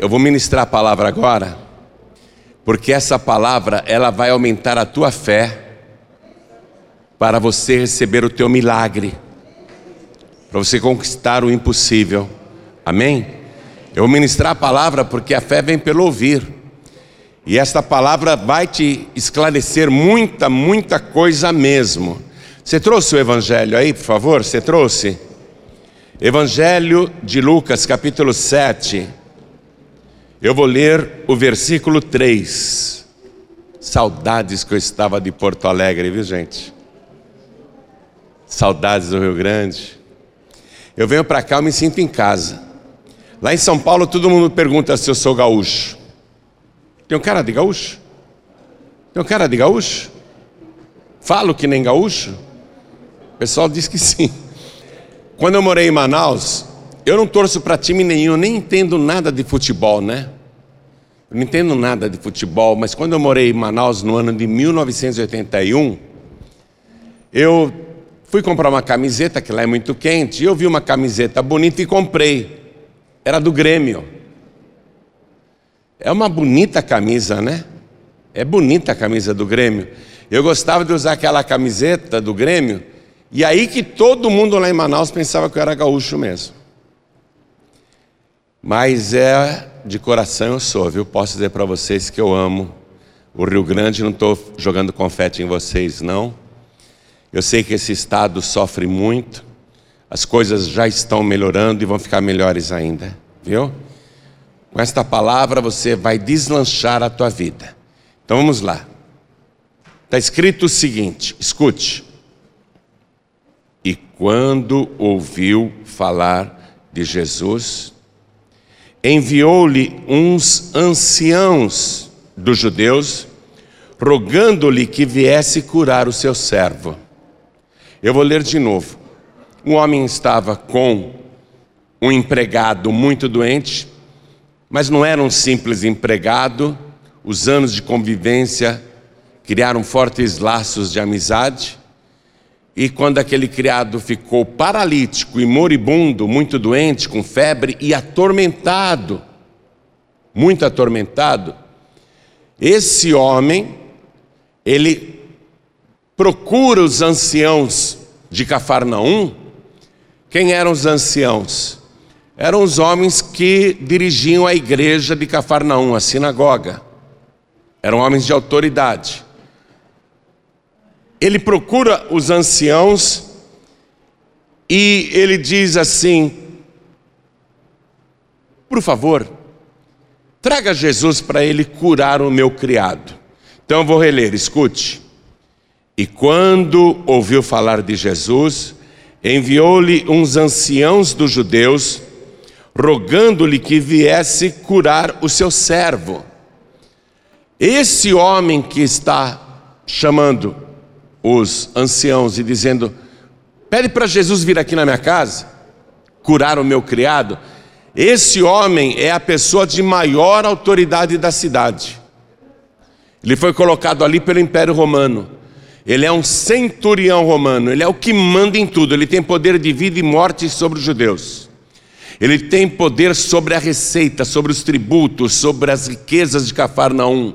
Eu vou ministrar a palavra agora, porque essa palavra ela vai aumentar a tua fé para você receber o teu milagre, para você conquistar o impossível. Amém? Eu vou ministrar a palavra porque a fé vem pelo ouvir. E esta palavra vai te esclarecer muita, muita coisa mesmo. Você trouxe o evangelho aí, por favor? Você trouxe? Evangelho de Lucas, capítulo 7. Eu vou ler o versículo 3. Saudades que eu estava de Porto Alegre, viu gente? Saudades do Rio Grande. Eu venho para cá, eu me sinto em casa. Lá em São Paulo todo mundo pergunta se eu sou gaúcho. Tem um cara de gaúcho? Tem um cara de gaúcho? Falo que nem gaúcho? O pessoal diz que sim. Quando eu morei em Manaus, eu não torço para time nenhum, nem entendo nada de futebol, né? Eu não entendo nada de futebol, mas quando eu morei em Manaus no ano de 1981, eu fui comprar uma camiseta, que lá é muito quente, e eu vi uma camiseta bonita e comprei. Era do Grêmio. É uma bonita camisa, né? É bonita a camisa do Grêmio. Eu gostava de usar aquela camiseta do Grêmio, e aí que todo mundo lá em Manaus pensava que eu era gaúcho mesmo. Mas é de coração eu sou, viu? Posso dizer para vocês que eu amo o Rio Grande, não estou jogando confete em vocês, não. Eu sei que esse estado sofre muito, as coisas já estão melhorando e vão ficar melhores ainda, viu? Com esta palavra você vai deslanchar a tua vida. Então vamos lá. Está escrito o seguinte: escute. E quando ouviu falar de Jesus, enviou-lhe uns anciãos dos judeus, rogando-lhe que viesse curar o seu servo. Eu vou ler de novo. Um homem estava com um empregado muito doente, mas não era um simples empregado. Os anos de convivência criaram fortes laços de amizade. E quando aquele criado ficou paralítico e moribundo, muito doente, com febre e atormentado, muito atormentado, esse homem, ele procura os anciãos de Cafarnaum. Quem eram os anciãos? Eram os homens que dirigiam a igreja de Cafarnaum, a sinagoga. Eram homens de autoridade ele procura os anciãos e ele diz assim: Por favor, traga Jesus para ele curar o meu criado. Então eu vou reler, escute. E quando ouviu falar de Jesus, enviou-lhe uns anciãos dos judeus, rogando-lhe que viesse curar o seu servo. Esse homem que está chamando os anciãos e dizendo: Pede para Jesus vir aqui na minha casa, curar o meu criado. Esse homem é a pessoa de maior autoridade da cidade. Ele foi colocado ali pelo Império Romano. Ele é um centurião romano, ele é o que manda em tudo, ele tem poder de vida e morte sobre os judeus. Ele tem poder sobre a receita, sobre os tributos, sobre as riquezas de Cafarnaum.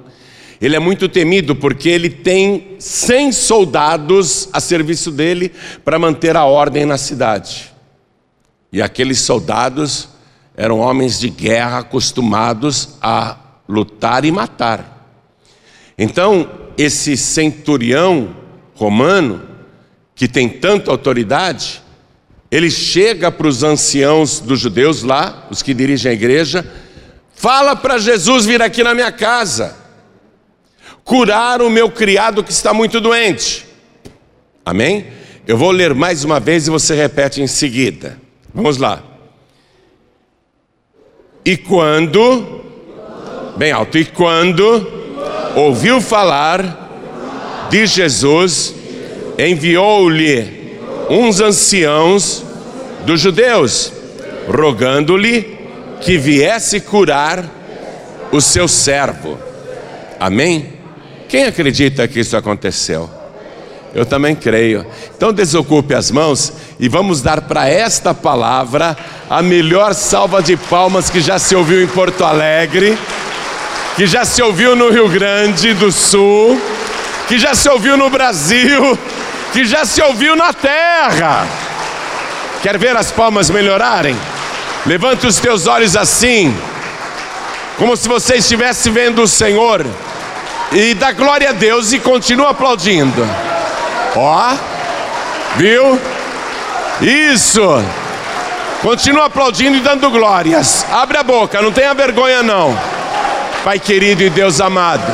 Ele é muito temido porque ele tem 100 soldados a serviço dele para manter a ordem na cidade. E aqueles soldados eram homens de guerra acostumados a lutar e matar. Então, esse centurião romano, que tem tanta autoridade, ele chega para os anciãos dos judeus lá, os que dirigem a igreja, fala para Jesus vir aqui na minha casa curar o meu criado que está muito doente. Amém? Eu vou ler mais uma vez e você repete em seguida. Vamos lá. E quando, bem alto, e quando ouviu falar de Jesus, enviou-lhe uns anciãos dos judeus, rogando-lhe que viesse curar o seu servo. Amém? Quem acredita que isso aconteceu? Eu também creio. Então desocupe as mãos e vamos dar para esta palavra a melhor salva de palmas que já se ouviu em Porto Alegre, que já se ouviu no Rio Grande do Sul, que já se ouviu no Brasil, que já se ouviu na terra. Quer ver as palmas melhorarem? Levante os teus olhos assim, como se você estivesse vendo o Senhor, e dá glória a Deus e continua aplaudindo. Ó, viu? Isso. Continua aplaudindo e dando glórias. Abre a boca, não tenha vergonha não. Pai querido e Deus amado.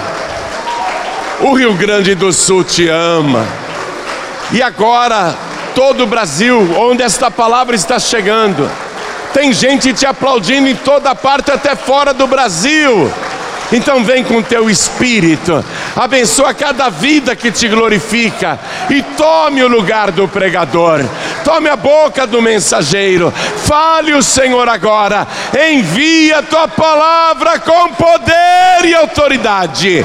O Rio Grande do Sul te ama. E agora, todo o Brasil, onde esta palavra está chegando, tem gente te aplaudindo em toda parte, até fora do Brasil. Então vem com teu espírito, abençoa cada vida que te glorifica e tome o lugar do pregador, tome a boca do mensageiro, fale o Senhor agora, envia a tua palavra com poder e autoridade,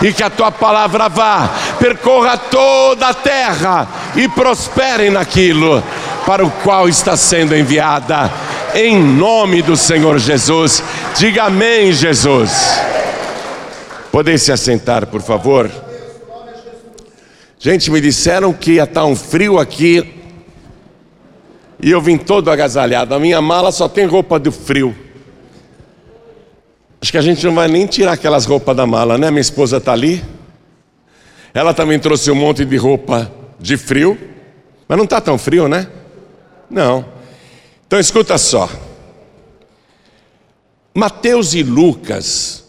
e que a tua palavra vá, percorra toda a terra e prospere naquilo para o qual está sendo enviada em nome do Senhor Jesus. Diga amém, Jesus. Podem se assentar, por favor. Gente, me disseram que ia estar um frio aqui. E eu vim todo agasalhado. A minha mala só tem roupa do frio. Acho que a gente não vai nem tirar aquelas roupas da mala, né? Minha esposa está ali. Ela também trouxe um monte de roupa de frio. Mas não está tão frio, né? Não. Então escuta só. Mateus e Lucas,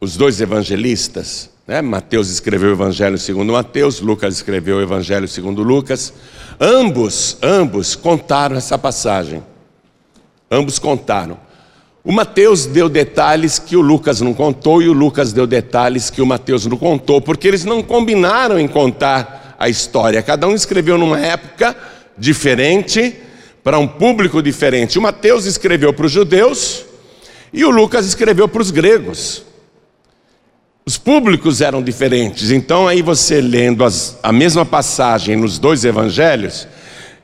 os dois evangelistas, né? Mateus escreveu o Evangelho segundo Mateus, Lucas escreveu o Evangelho segundo Lucas. Ambos, ambos contaram essa passagem. Ambos contaram. O Mateus deu detalhes que o Lucas não contou e o Lucas deu detalhes que o Mateus não contou, porque eles não combinaram em contar a história. Cada um escreveu numa época diferente para um público diferente. O Mateus escreveu para os judeus e o Lucas escreveu para os gregos. Os públicos eram diferentes, então aí você lendo as, a mesma passagem nos dois evangelhos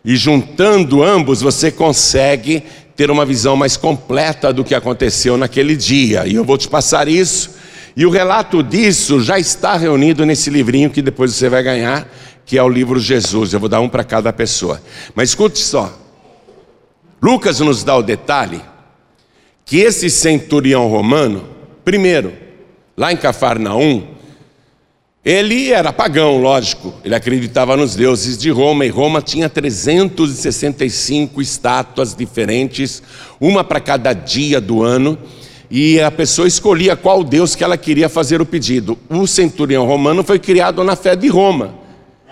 e juntando ambos, você consegue ter uma visão mais completa do que aconteceu naquele dia. E eu vou te passar isso. E o relato disso já está reunido nesse livrinho que depois você vai ganhar, que é o livro Jesus. Eu vou dar um para cada pessoa. Mas escute só. Lucas nos dá o detalhe que esse centurião romano, primeiro, lá em Cafarnaum, ele era pagão, lógico, ele acreditava nos deuses de Roma, e Roma tinha 365 estátuas diferentes, uma para cada dia do ano, e a pessoa escolhia qual deus que ela queria fazer o pedido. O centurião romano foi criado na fé de Roma,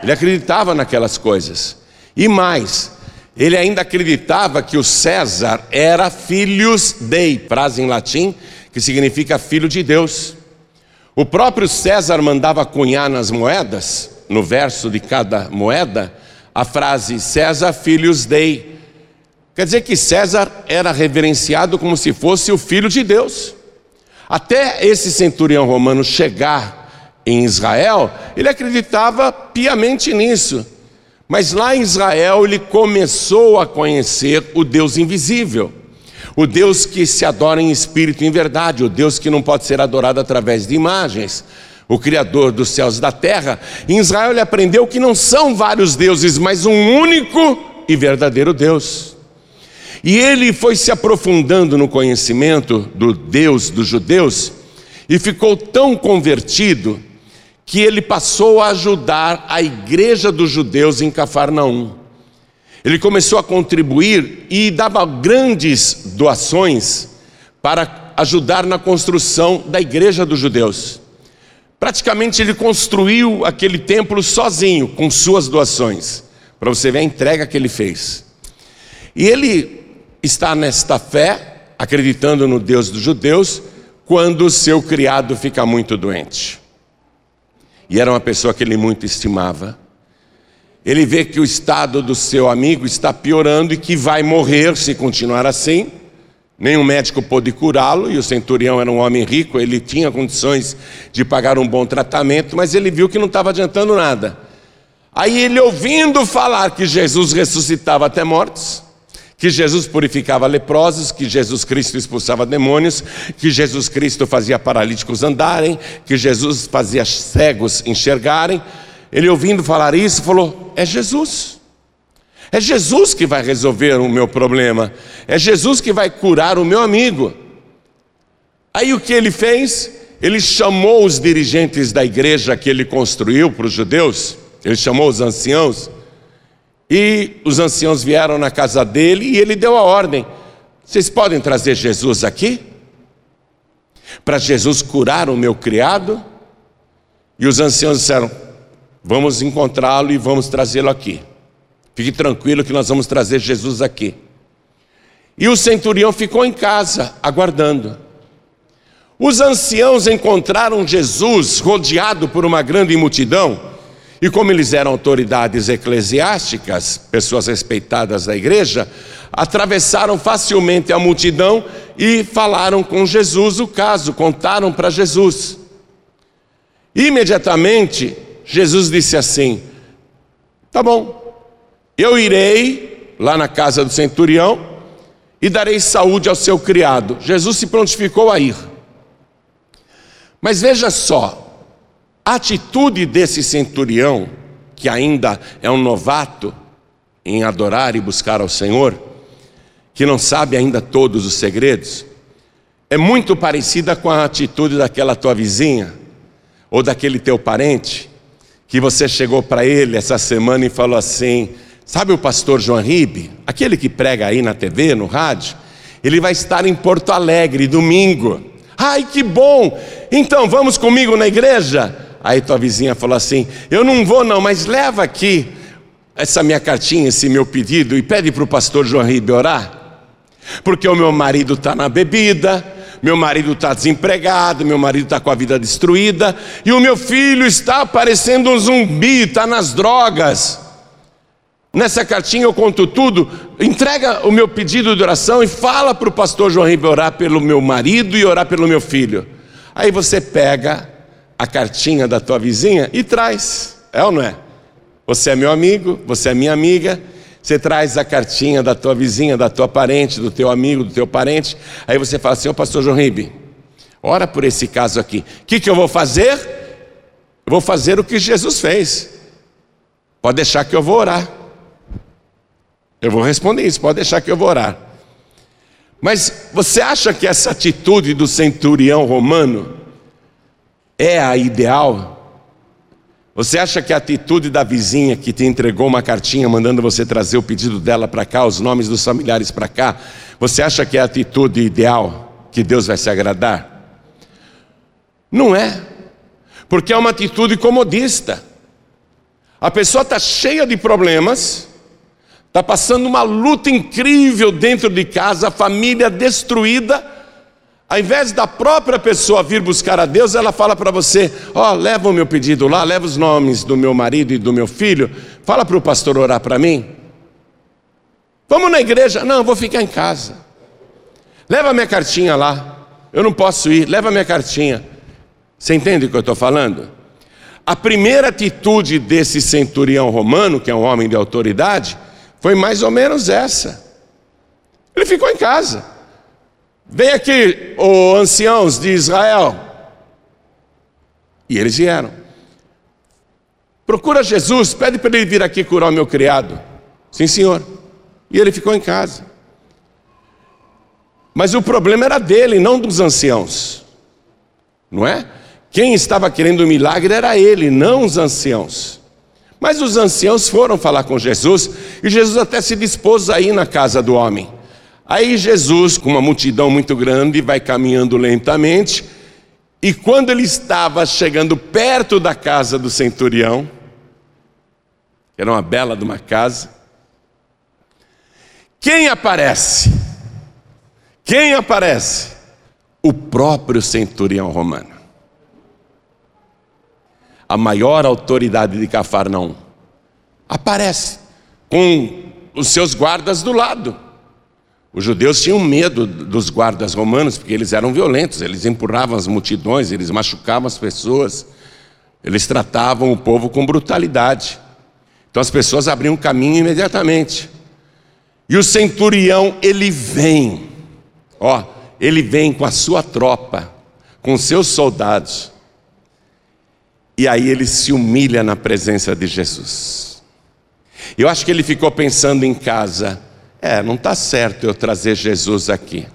ele acreditava naquelas coisas. E mais, ele ainda acreditava que o César era filhos dei, frase em latim que significa filho de Deus. O próprio César mandava cunhar nas moedas, no verso de cada moeda, a frase César filhos dei. Quer dizer que César era reverenciado como se fosse o filho de Deus. Até esse centurião romano chegar em Israel, ele acreditava piamente nisso. Mas lá em Israel ele começou a conhecer o Deus invisível, o Deus que se adora em espírito e em verdade, o Deus que não pode ser adorado através de imagens, o Criador dos céus e da terra. Em Israel ele aprendeu que não são vários deuses, mas um único e verdadeiro Deus. E ele foi se aprofundando no conhecimento do Deus dos judeus e ficou tão convertido que ele passou a ajudar a igreja dos judeus em Cafarnaum. Ele começou a contribuir e dava grandes doações para ajudar na construção da igreja dos judeus. Praticamente ele construiu aquele templo sozinho, com suas doações, para você ver a entrega que ele fez. E ele está nesta fé, acreditando no Deus dos judeus, quando o seu criado fica muito doente e era uma pessoa que ele muito estimava. Ele vê que o estado do seu amigo está piorando e que vai morrer se continuar assim. Nenhum médico pôde curá-lo, e o centurião era um homem rico, ele tinha condições de pagar um bom tratamento, mas ele viu que não estava adiantando nada. Aí ele ouvindo falar que Jesus ressuscitava até mortos, que Jesus purificava leprosos, que Jesus Cristo expulsava demônios, que Jesus Cristo fazia paralíticos andarem, que Jesus fazia cegos enxergarem. Ele ouvindo falar isso, falou: É Jesus. É Jesus que vai resolver o meu problema. É Jesus que vai curar o meu amigo. Aí o que ele fez? Ele chamou os dirigentes da igreja que ele construiu para os judeus, ele chamou os anciãos, e os anciãos vieram na casa dele e ele deu a ordem: vocês podem trazer Jesus aqui? Para Jesus curar o meu criado? E os anciãos disseram: vamos encontrá-lo e vamos trazê-lo aqui. Fique tranquilo que nós vamos trazer Jesus aqui. E o centurião ficou em casa, aguardando. Os anciãos encontraram Jesus rodeado por uma grande multidão e como eles eram autoridades eclesiásticas, pessoas respeitadas da igreja, atravessaram facilmente a multidão e falaram com Jesus o caso, contaram para Jesus. Imediatamente, Jesus disse assim: Tá bom, eu irei lá na casa do centurião e darei saúde ao seu criado. Jesus se prontificou a ir. Mas veja só, a atitude desse centurião, que ainda é um novato em adorar e buscar ao Senhor, que não sabe ainda todos os segredos, é muito parecida com a atitude daquela tua vizinha ou daquele teu parente que você chegou para ele essa semana e falou assim: Sabe o pastor João Ribe, aquele que prega aí na TV, no rádio? Ele vai estar em Porto Alegre domingo. Ai, que bom! Então vamos comigo na igreja? Aí tua vizinha falou assim: Eu não vou, não, mas leva aqui essa minha cartinha, esse meu pedido e pede para o pastor João Ribe orar. Porque o meu marido está na bebida, meu marido está desempregado, meu marido está com a vida destruída e o meu filho está parecendo um zumbi, está nas drogas. Nessa cartinha eu conto tudo. Entrega o meu pedido de oração e fala para o pastor João Ribe orar pelo meu marido e orar pelo meu filho. Aí você pega a cartinha da tua vizinha e traz, é ou não é? Você é meu amigo, você é minha amiga, você traz a cartinha da tua vizinha, da tua parente, do teu amigo, do teu parente, aí você fala assim, ô pastor João Ribe, ora por esse caso aqui, o que, que eu vou fazer? Eu vou fazer o que Jesus fez, pode deixar que eu vou orar, eu vou responder isso, pode deixar que eu vou orar. Mas você acha que essa atitude do centurião romano é a ideal? Você acha que a atitude da vizinha que te entregou uma cartinha mandando você trazer o pedido dela para cá, os nomes dos familiares para cá, você acha que é a atitude ideal que Deus vai se agradar? Não é, porque é uma atitude comodista. A pessoa está cheia de problemas, está passando uma luta incrível dentro de casa, a família destruída ao invés da própria pessoa vir buscar a Deus, ela fala para você: Ó, oh, leva o meu pedido lá, leva os nomes do meu marido e do meu filho, fala para o pastor orar para mim. Vamos na igreja? Não, vou ficar em casa. Leva minha cartinha lá. Eu não posso ir, leva minha cartinha. Você entende o que eu estou falando? A primeira atitude desse centurião romano, que é um homem de autoridade, foi mais ou menos essa. Ele ficou em casa. Vem aqui, os anciãos de Israel. E eles vieram. Procura Jesus, pede para ele vir aqui curar o meu criado. Sim, senhor. E ele ficou em casa. Mas o problema era dele, não dos anciãos. Não é? Quem estava querendo o milagre era ele, não os anciãos. Mas os anciãos foram falar com Jesus e Jesus até se dispôs a ir na casa do homem. Aí Jesus, com uma multidão muito grande, vai caminhando lentamente, e quando ele estava chegando perto da casa do centurião, que era uma bela de uma casa, quem aparece? Quem aparece? O próprio centurião romano. A maior autoridade de Cafarnaum aparece com os seus guardas do lado. Os judeus tinham medo dos guardas romanos porque eles eram violentos, eles empurravam as multidões, eles machucavam as pessoas, eles tratavam o povo com brutalidade. Então as pessoas abriam caminho imediatamente. E o centurião, ele vem, ó, ele vem com a sua tropa, com seus soldados. E aí ele se humilha na presença de Jesus. Eu acho que ele ficou pensando em casa: é, não está certo eu trazer Jesus aqui.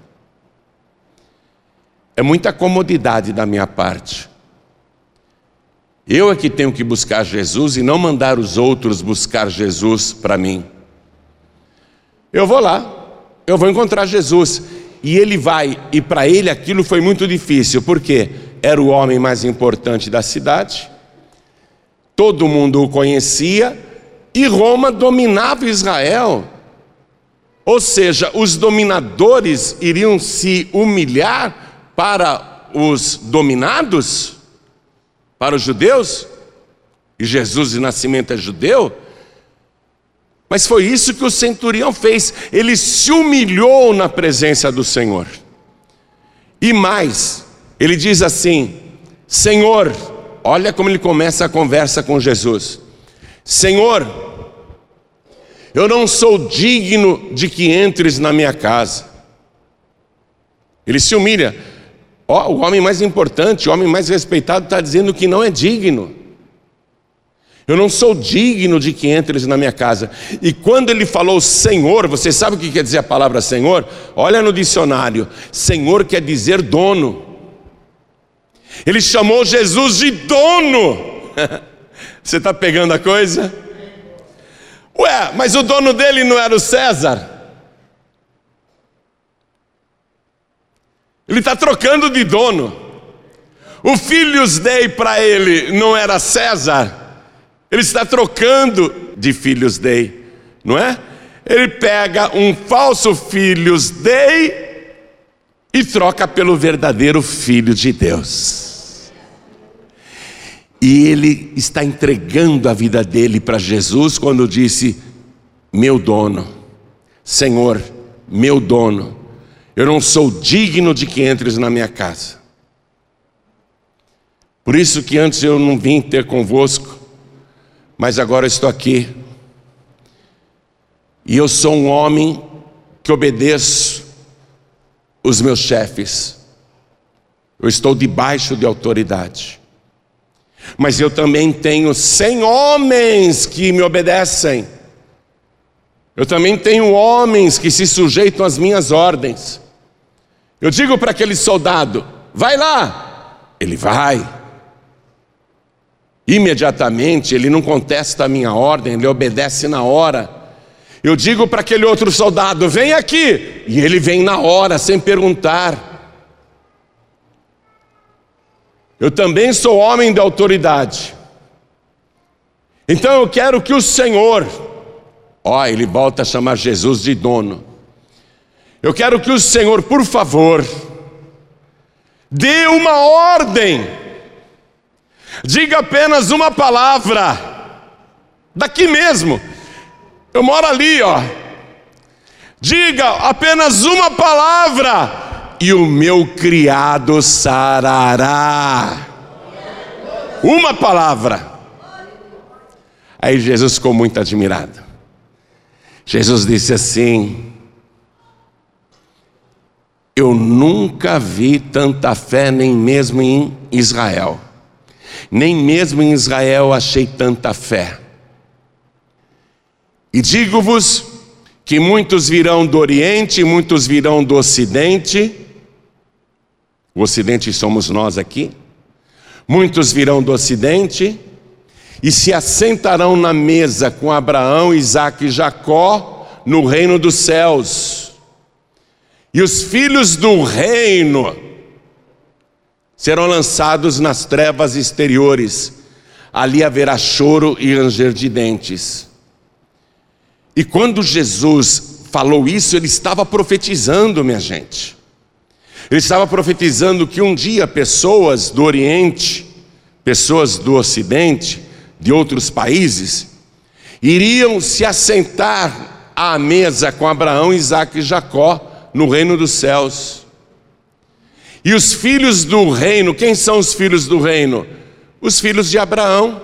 É muita comodidade da minha parte. Eu é que tenho que buscar Jesus e não mandar os outros buscar Jesus para mim. Eu vou lá, eu vou encontrar Jesus. E ele vai, e para ele aquilo foi muito difícil, porque era o homem mais importante da cidade, todo mundo o conhecia, e Roma dominava Israel. Ou seja, os dominadores iriam se humilhar para os dominados, para os judeus, e Jesus de nascimento é judeu. Mas foi isso que o centurião fez, ele se humilhou na presença do Senhor. E mais, ele diz assim: Senhor, olha como ele começa a conversa com Jesus: Senhor, eu não sou digno de que entres na minha casa. Ele se humilha. Oh, o homem mais importante, o homem mais respeitado, está dizendo que não é digno. Eu não sou digno de que entres na minha casa. E quando ele falou Senhor, você sabe o que quer dizer a palavra Senhor? Olha no dicionário: Senhor quer dizer dono. Ele chamou Jesus de dono. você está pegando a coisa? Ué, mas o dono dele não era o César? Ele está trocando de dono. O Filhos Dei para ele não era César? Ele está trocando de Filhos Dei, não é? Ele pega um falso Filhos Dei e troca pelo verdadeiro Filho de Deus. E ele está entregando a vida dele para Jesus quando disse: Meu dono, Senhor, meu dono, eu não sou digno de que entres na minha casa. Por isso que antes eu não vim ter convosco, mas agora estou aqui. E eu sou um homem que obedeço os meus chefes. Eu estou debaixo de autoridade mas eu também tenho cem homens que me obedecem. Eu também tenho homens que se sujeitam às minhas ordens. Eu digo para aquele soldado: vai lá. Ele vai. Imediatamente, ele não contesta a minha ordem, ele obedece na hora. Eu digo para aquele outro soldado: vem aqui. E ele vem na hora, sem perguntar. Eu também sou homem de autoridade. Então eu quero que o Senhor, ó, ele volta a chamar Jesus de dono. Eu quero que o Senhor, por favor, dê uma ordem, diga apenas uma palavra, daqui mesmo, eu moro ali, ó. Diga apenas uma palavra, e o meu criado sarará. Uma palavra. Aí Jesus ficou muito admirado. Jesus disse assim: Eu nunca vi tanta fé, nem mesmo em Israel. Nem mesmo em Israel achei tanta fé. E digo-vos que muitos virão do Oriente, muitos virão do Ocidente, o Ocidente somos nós aqui. Muitos virão do Ocidente e se assentarão na mesa com Abraão, Isaac e Jacó no reino dos céus. E os filhos do reino serão lançados nas trevas exteriores. Ali haverá choro e ranger de dentes. E quando Jesus falou isso, ele estava profetizando, minha gente. Ele estava profetizando que um dia pessoas do Oriente, pessoas do Ocidente, de outros países, iriam se assentar à mesa com Abraão, Isaac e Jacó no reino dos céus. E os filhos do reino, quem são os filhos do reino? Os filhos de Abraão.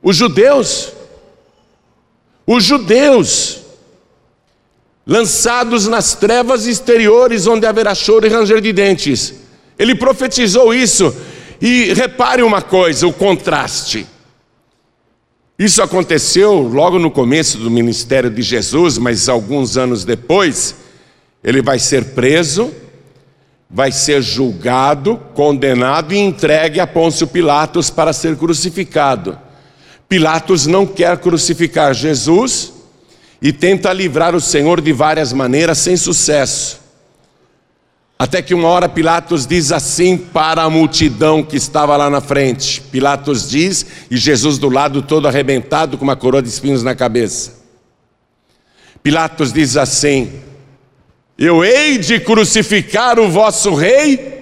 Os judeus, Os judeus, lançados nas trevas exteriores, onde haverá choro e ranger de dentes. Ele profetizou isso, e repare uma coisa: o contraste. Isso aconteceu logo no começo do ministério de Jesus, mas alguns anos depois, ele vai ser preso, vai ser julgado, condenado e entregue a Pôncio Pilatos para ser crucificado. Pilatos não quer crucificar Jesus e tenta livrar o Senhor de várias maneiras sem sucesso. Até que uma hora Pilatos diz assim para a multidão que estava lá na frente. Pilatos diz, e Jesus do lado todo arrebentado com uma coroa de espinhos na cabeça. Pilatos diz assim: Eu hei de crucificar o vosso rei?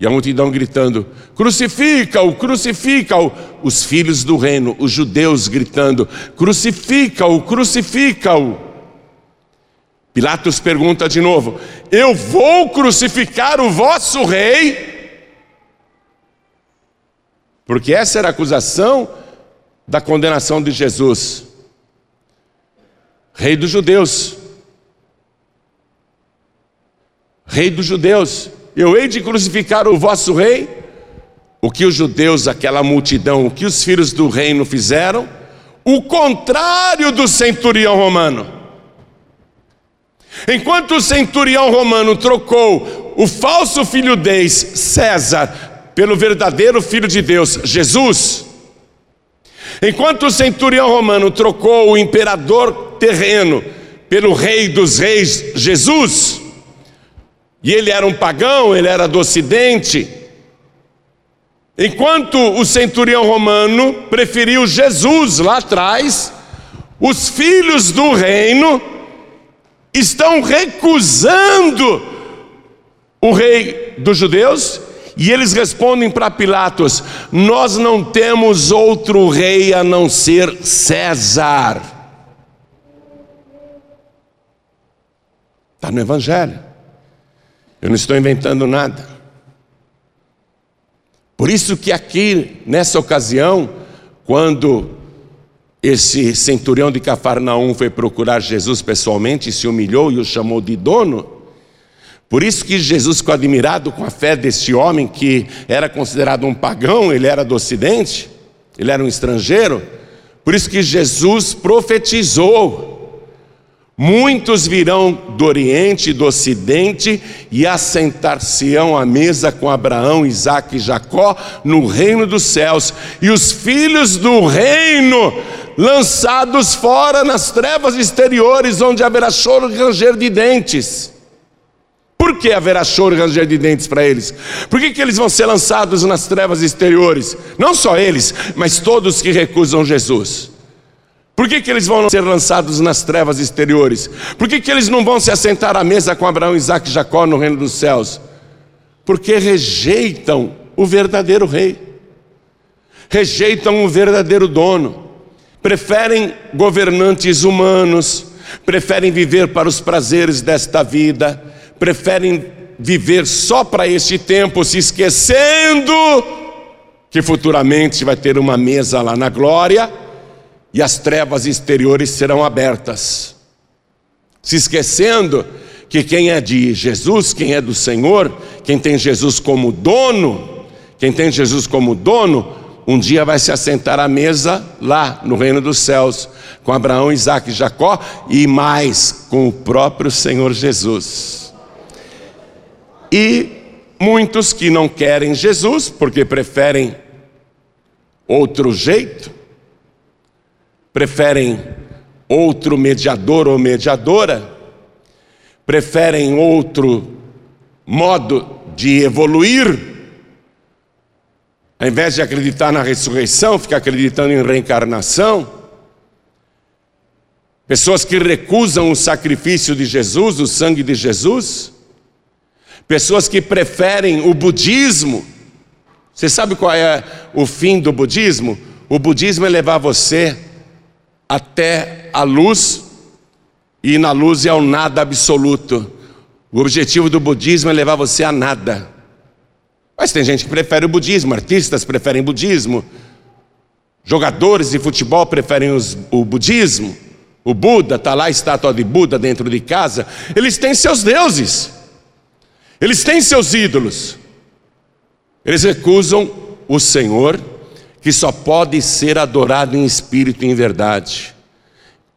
E a multidão gritando: Crucifica-o, crucifica-o. Os filhos do reino, os judeus gritando: Crucifica-o, crucifica-o. Pilatos pergunta de novo: Eu vou crucificar o vosso rei? Porque essa era a acusação da condenação de Jesus. Rei dos judeus. Rei dos judeus. Eu hei de crucificar o vosso rei? O que os judeus, aquela multidão, o que os filhos do reino fizeram? O contrário do centurião romano. Enquanto o centurião romano trocou o falso filho deus César pelo verdadeiro filho de Deus, Jesus, enquanto o centurião romano trocou o imperador terreno pelo rei dos reis, Jesus, e ele era um pagão, ele era do ocidente, enquanto o centurião romano preferiu Jesus lá atrás, os filhos do reino estão recusando o rei dos judeus e eles respondem para Pilatos: Nós não temos outro rei a não ser César. Está no Evangelho. Eu não estou inventando nada. Por isso que aqui, nessa ocasião, quando esse centurião de Cafarnaum foi procurar Jesus pessoalmente, se humilhou e o chamou de dono. Por isso que Jesus ficou admirado com a fé deste homem que era considerado um pagão, ele era do ocidente, ele era um estrangeiro. Por isso que Jesus profetizou Muitos virão do Oriente e do Ocidente e assentar-se-ão à mesa com Abraão, Isaque e Jacó no reino dos céus, e os filhos do reino lançados fora nas trevas exteriores, onde haverá choro e ranger de dentes. Por que haverá choro e ranger de dentes para eles? Por que, que eles vão ser lançados nas trevas exteriores? Não só eles, mas todos que recusam Jesus. Por que, que eles vão ser lançados nas trevas exteriores? Por que, que eles não vão se assentar à mesa com Abraão, Isaac e Jacó no reino dos céus? Porque rejeitam o verdadeiro rei, rejeitam o verdadeiro dono, preferem governantes humanos, preferem viver para os prazeres desta vida, preferem viver só para este tempo, se esquecendo que futuramente vai ter uma mesa lá na glória e as trevas exteriores serão abertas. Se esquecendo que quem é de Jesus, quem é do Senhor, quem tem Jesus como dono, quem tem Jesus como dono, um dia vai se assentar à mesa lá no reino dos céus, com Abraão, Isaac e Jacó e mais com o próprio Senhor Jesus. E muitos que não querem Jesus, porque preferem outro jeito, preferem outro mediador ou mediadora, preferem outro modo de evoluir, ao invés de acreditar na ressurreição, fica acreditando em reencarnação. Pessoas que recusam o sacrifício de Jesus, o sangue de Jesus. Pessoas que preferem o budismo. Você sabe qual é o fim do budismo? O budismo é levar você até a luz, e na luz é o nada absoluto. O objetivo do budismo é levar você a nada. Mas tem gente que prefere o budismo, artistas preferem budismo, Jogadores de futebol preferem os, o budismo. O Buda, está lá a estátua de Buda dentro de casa. Eles têm seus deuses. Eles têm seus ídolos. Eles recusam o Senhor, que só pode ser adorado em espírito e em verdade.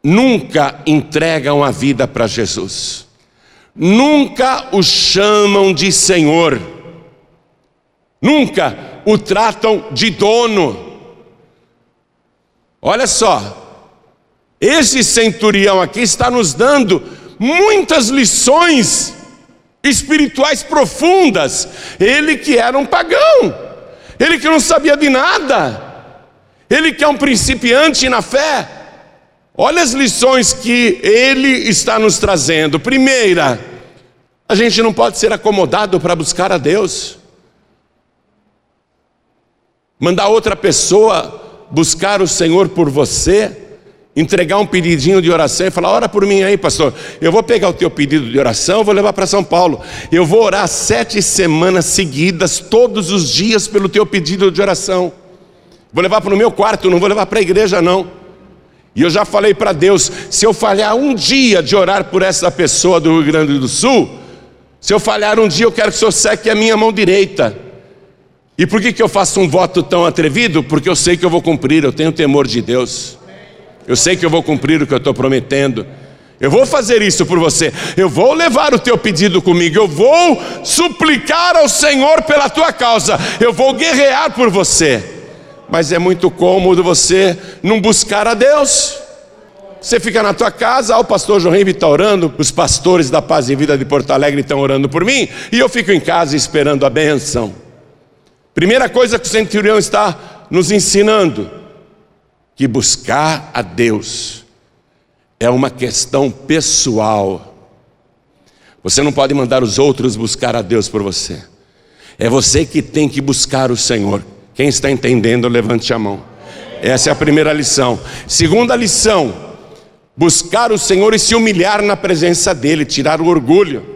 Nunca entregam a vida para Jesus. Nunca o chamam de Senhor. Nunca o tratam de dono. Olha só, esse centurião aqui está nos dando muitas lições espirituais profundas. Ele que era um pagão, ele que não sabia de nada, ele que é um principiante na fé. Olha as lições que ele está nos trazendo. Primeira, a gente não pode ser acomodado para buscar a Deus. Mandar outra pessoa buscar o Senhor por você entregar um pedidinho de oração e falar: ora por mim aí, pastor. Eu vou pegar o teu pedido de oração, vou levar para São Paulo. Eu vou orar sete semanas seguidas, todos os dias, pelo teu pedido de oração. Vou levar para o meu quarto, não vou levar para a igreja, não. E eu já falei para Deus: se eu falhar um dia de orar por essa pessoa do Rio Grande do Sul, se eu falhar um dia, eu quero que o Senhor seque a minha mão direita. E por que, que eu faço um voto tão atrevido? Porque eu sei que eu vou cumprir, eu tenho temor de Deus. Eu sei que eu vou cumprir o que eu estou prometendo. Eu vou fazer isso por você. Eu vou levar o teu pedido comigo. Eu vou suplicar ao Senhor pela tua causa. Eu vou guerrear por você. Mas é muito cômodo você não buscar a Deus. Você fica na tua casa, ah, o pastor João Ribe está orando, os pastores da Paz e Vida de Porto Alegre estão orando por mim, e eu fico em casa esperando a benção. Primeira coisa que o centurião está nos ensinando: que buscar a Deus é uma questão pessoal. Você não pode mandar os outros buscar a Deus por você. É você que tem que buscar o Senhor. Quem está entendendo, levante a mão. Essa é a primeira lição. Segunda lição: buscar o Senhor e se humilhar na presença dEle, tirar o orgulho.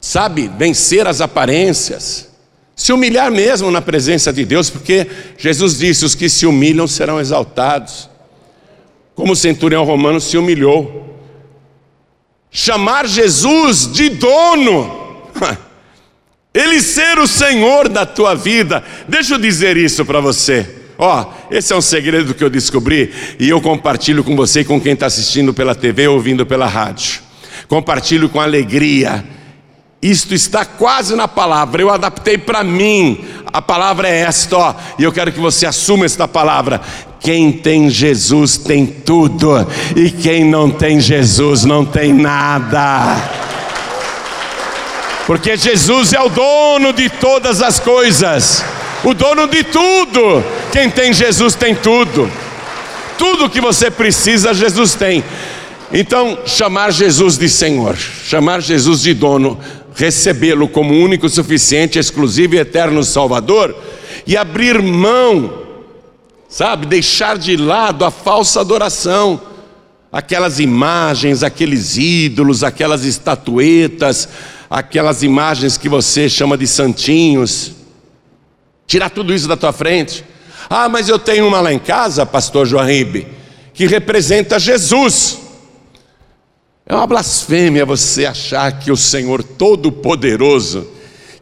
Sabe, vencer as aparências se humilhar mesmo na presença de Deus, porque Jesus disse: os que se humilham serão exaltados. Como o centurião romano se humilhou. Chamar Jesus de dono, ele ser o Senhor da tua vida. Deixa eu dizer isso para você. Ó, oh, esse é um segredo que eu descobri e eu compartilho com você e com quem está assistindo pela TV ou ouvindo pela rádio. Compartilho com alegria isto está quase na palavra, eu adaptei para mim. A palavra é esta, ó, e eu quero que você assuma esta palavra. Quem tem Jesus tem tudo, e quem não tem Jesus não tem nada. Porque Jesus é o dono de todas as coisas, o dono de tudo. Quem tem Jesus tem tudo. Tudo que você precisa, Jesus tem. Então, chamar Jesus de Senhor, chamar Jesus de dono, recebê-lo como único, suficiente, exclusivo e eterno Salvador e abrir mão, sabe, deixar de lado a falsa adoração, aquelas imagens, aqueles ídolos, aquelas estatuetas, aquelas imagens que você chama de santinhos, tirar tudo isso da tua frente. Ah, mas eu tenho uma lá em casa, pastor Joaíbe, que representa Jesus. É uma blasfêmia você achar que o Senhor Todo-Poderoso,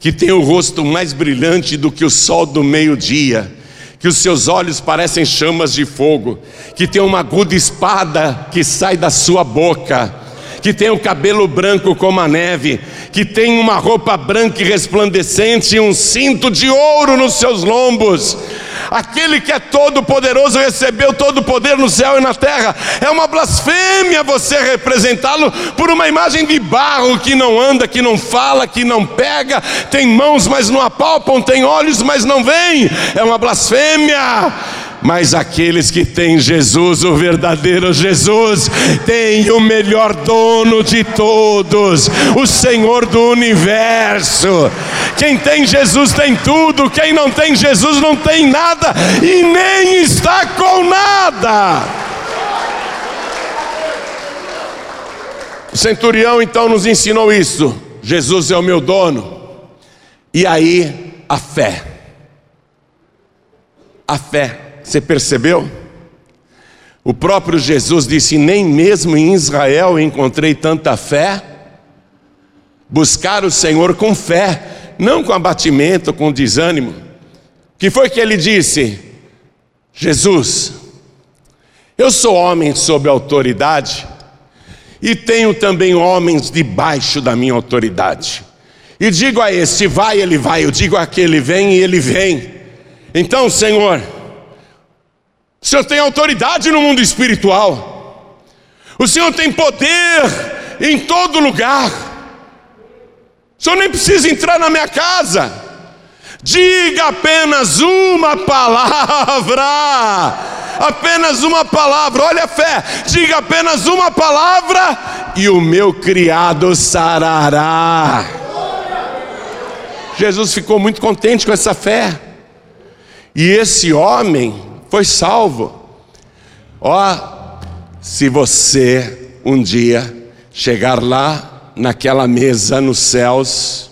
que tem o rosto mais brilhante do que o sol do meio-dia, que os seus olhos parecem chamas de fogo, que tem uma aguda espada que sai da sua boca, que tem o cabelo branco como a neve, que tem uma roupa branca e resplandecente e um cinto de ouro nos seus lombos. Aquele que é todo poderoso recebeu todo o poder no céu e na terra. É uma blasfêmia você representá-lo por uma imagem de barro que não anda, que não fala, que não pega, tem mãos, mas não apalpam, tem olhos, mas não veem. É uma blasfêmia mas aqueles que têm Jesus, o verdadeiro Jesus, têm o melhor dono de todos, o Senhor do universo. Quem tem Jesus tem tudo, quem não tem Jesus não tem nada e nem está com nada. O centurião então nos ensinou isso. Jesus é o meu dono. E aí, a fé. A fé Você percebeu? O próprio Jesus disse: Nem mesmo em Israel encontrei tanta fé. Buscar o Senhor com fé, não com abatimento, com desânimo. Que foi que ele disse? Jesus, eu sou homem sob autoridade e tenho também homens debaixo da minha autoridade. E digo a este, vai, ele vai, eu digo àquele, vem e ele vem. Então, Senhor, o Senhor tem autoridade no mundo espiritual, o Senhor tem poder em todo lugar, o Senhor nem precisa entrar na minha casa, diga apenas uma palavra, apenas uma palavra, olha a fé, diga apenas uma palavra e o meu criado sarará. Jesus ficou muito contente com essa fé, e esse homem foi salvo. Ó, se você um dia chegar lá naquela mesa nos céus,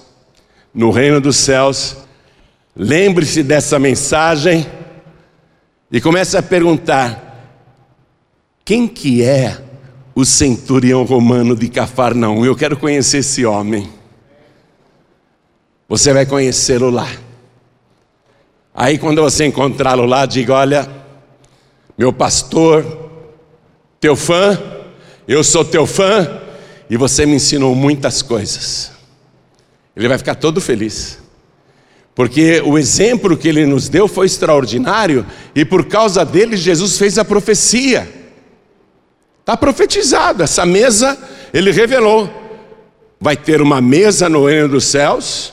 no reino dos céus, lembre-se dessa mensagem e comece a perguntar: quem que é o centurião romano de Cafarnaum? Eu quero conhecer esse homem. Você vai conhecê-lo lá. Aí quando você encontrá-lo lá, diga: Olha, meu pastor, teu fã, eu sou teu fã, e você me ensinou muitas coisas. Ele vai ficar todo feliz. Porque o exemplo que ele nos deu foi extraordinário e por causa dele Jesus fez a profecia. Está profetizado, essa mesa ele revelou. Vai ter uma mesa no reino dos céus,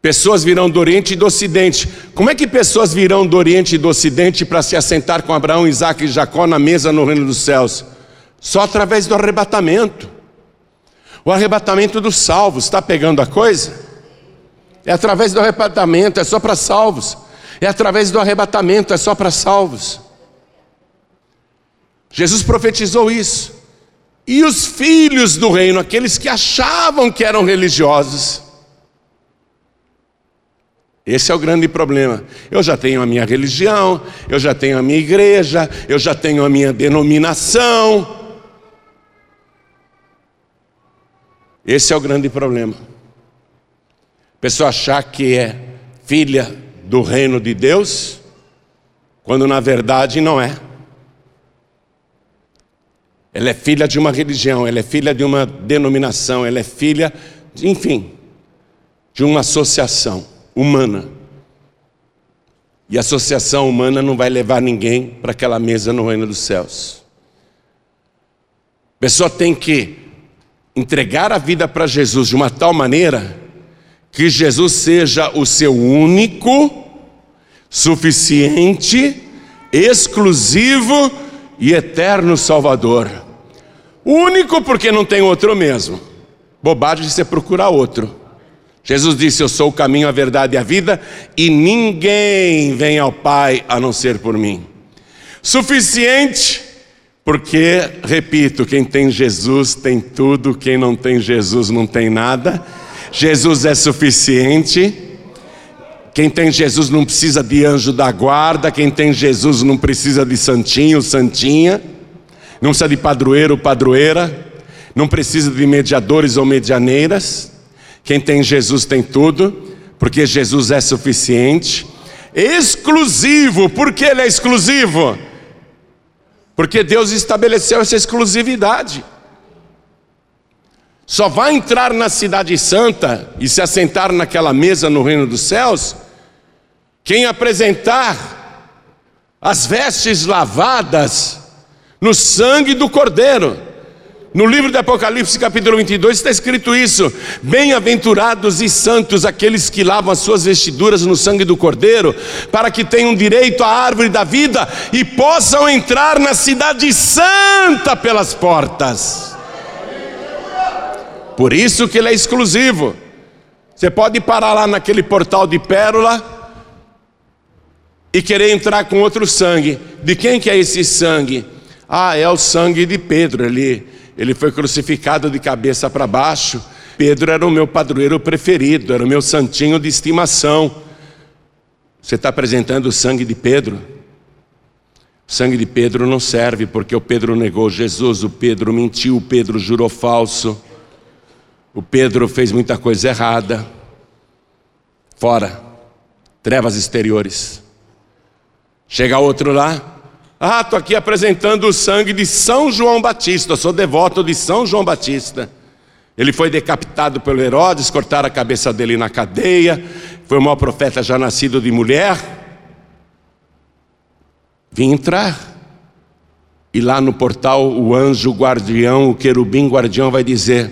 Pessoas virão do Oriente e do Ocidente. Como é que pessoas virão do Oriente e do Ocidente para se assentar com Abraão, Isaac e Jacó na mesa no reino dos céus? Só através do arrebatamento. O arrebatamento dos salvos, está pegando a coisa? É através do arrebatamento, é só para salvos. É através do arrebatamento, é só para salvos. Jesus profetizou isso. E os filhos do reino, aqueles que achavam que eram religiosos, esse é o grande problema. Eu já tenho a minha religião, eu já tenho a minha igreja, eu já tenho a minha denominação. Esse é o grande problema. A pessoa achar que é filha do reino de Deus, quando na verdade não é. Ela é filha de uma religião, ela é filha de uma denominação, ela é filha, enfim, de uma associação humana. E a associação humana não vai levar ninguém para aquela mesa no reino dos céus. A pessoa tem que entregar a vida para Jesus de uma tal maneira que Jesus seja o seu único, suficiente, exclusivo e eterno Salvador. Único porque não tem outro mesmo. Bobagem de você procurar outro. Jesus disse: Eu sou o caminho, a verdade e a vida, e ninguém vem ao Pai a não ser por mim. Suficiente, porque, repito, quem tem Jesus tem tudo, quem não tem Jesus não tem nada. Jesus é suficiente. Quem tem Jesus não precisa de anjo da guarda, quem tem Jesus não precisa de santinho, santinha, não precisa de padroeiro, padroeira, não precisa de mediadores ou medianeiras. Quem tem Jesus tem tudo, porque Jesus é suficiente. Exclusivo, por que ele é exclusivo? Porque Deus estabeleceu essa exclusividade. Só vai entrar na Cidade Santa e se assentar naquela mesa no reino dos céus quem apresentar as vestes lavadas no sangue do Cordeiro. No livro de Apocalipse, capítulo 22, está escrito isso: Bem-aventurados e santos aqueles que lavam as suas vestiduras no sangue do Cordeiro, para que tenham direito à árvore da vida e possam entrar na cidade santa pelas portas. Por isso que ele é exclusivo. Você pode parar lá naquele portal de pérola e querer entrar com outro sangue. De quem que é esse sangue? Ah, é o sangue de Pedro ali ele foi crucificado de cabeça para baixo. Pedro era o meu padroeiro preferido, era o meu santinho de estimação. Você está apresentando o sangue de Pedro? O sangue de Pedro não serve porque o Pedro negou Jesus, o Pedro mentiu, o Pedro jurou falso, o Pedro fez muita coisa errada. Fora, trevas exteriores. Chega outro lá, ah, estou aqui apresentando o sangue de São João Batista, sou devoto de São João Batista. Ele foi decapitado pelo Herodes, cortaram a cabeça dele na cadeia, foi o maior profeta já nascido de mulher. Vim entrar. E lá no portal, o anjo guardião, o querubim guardião vai dizer: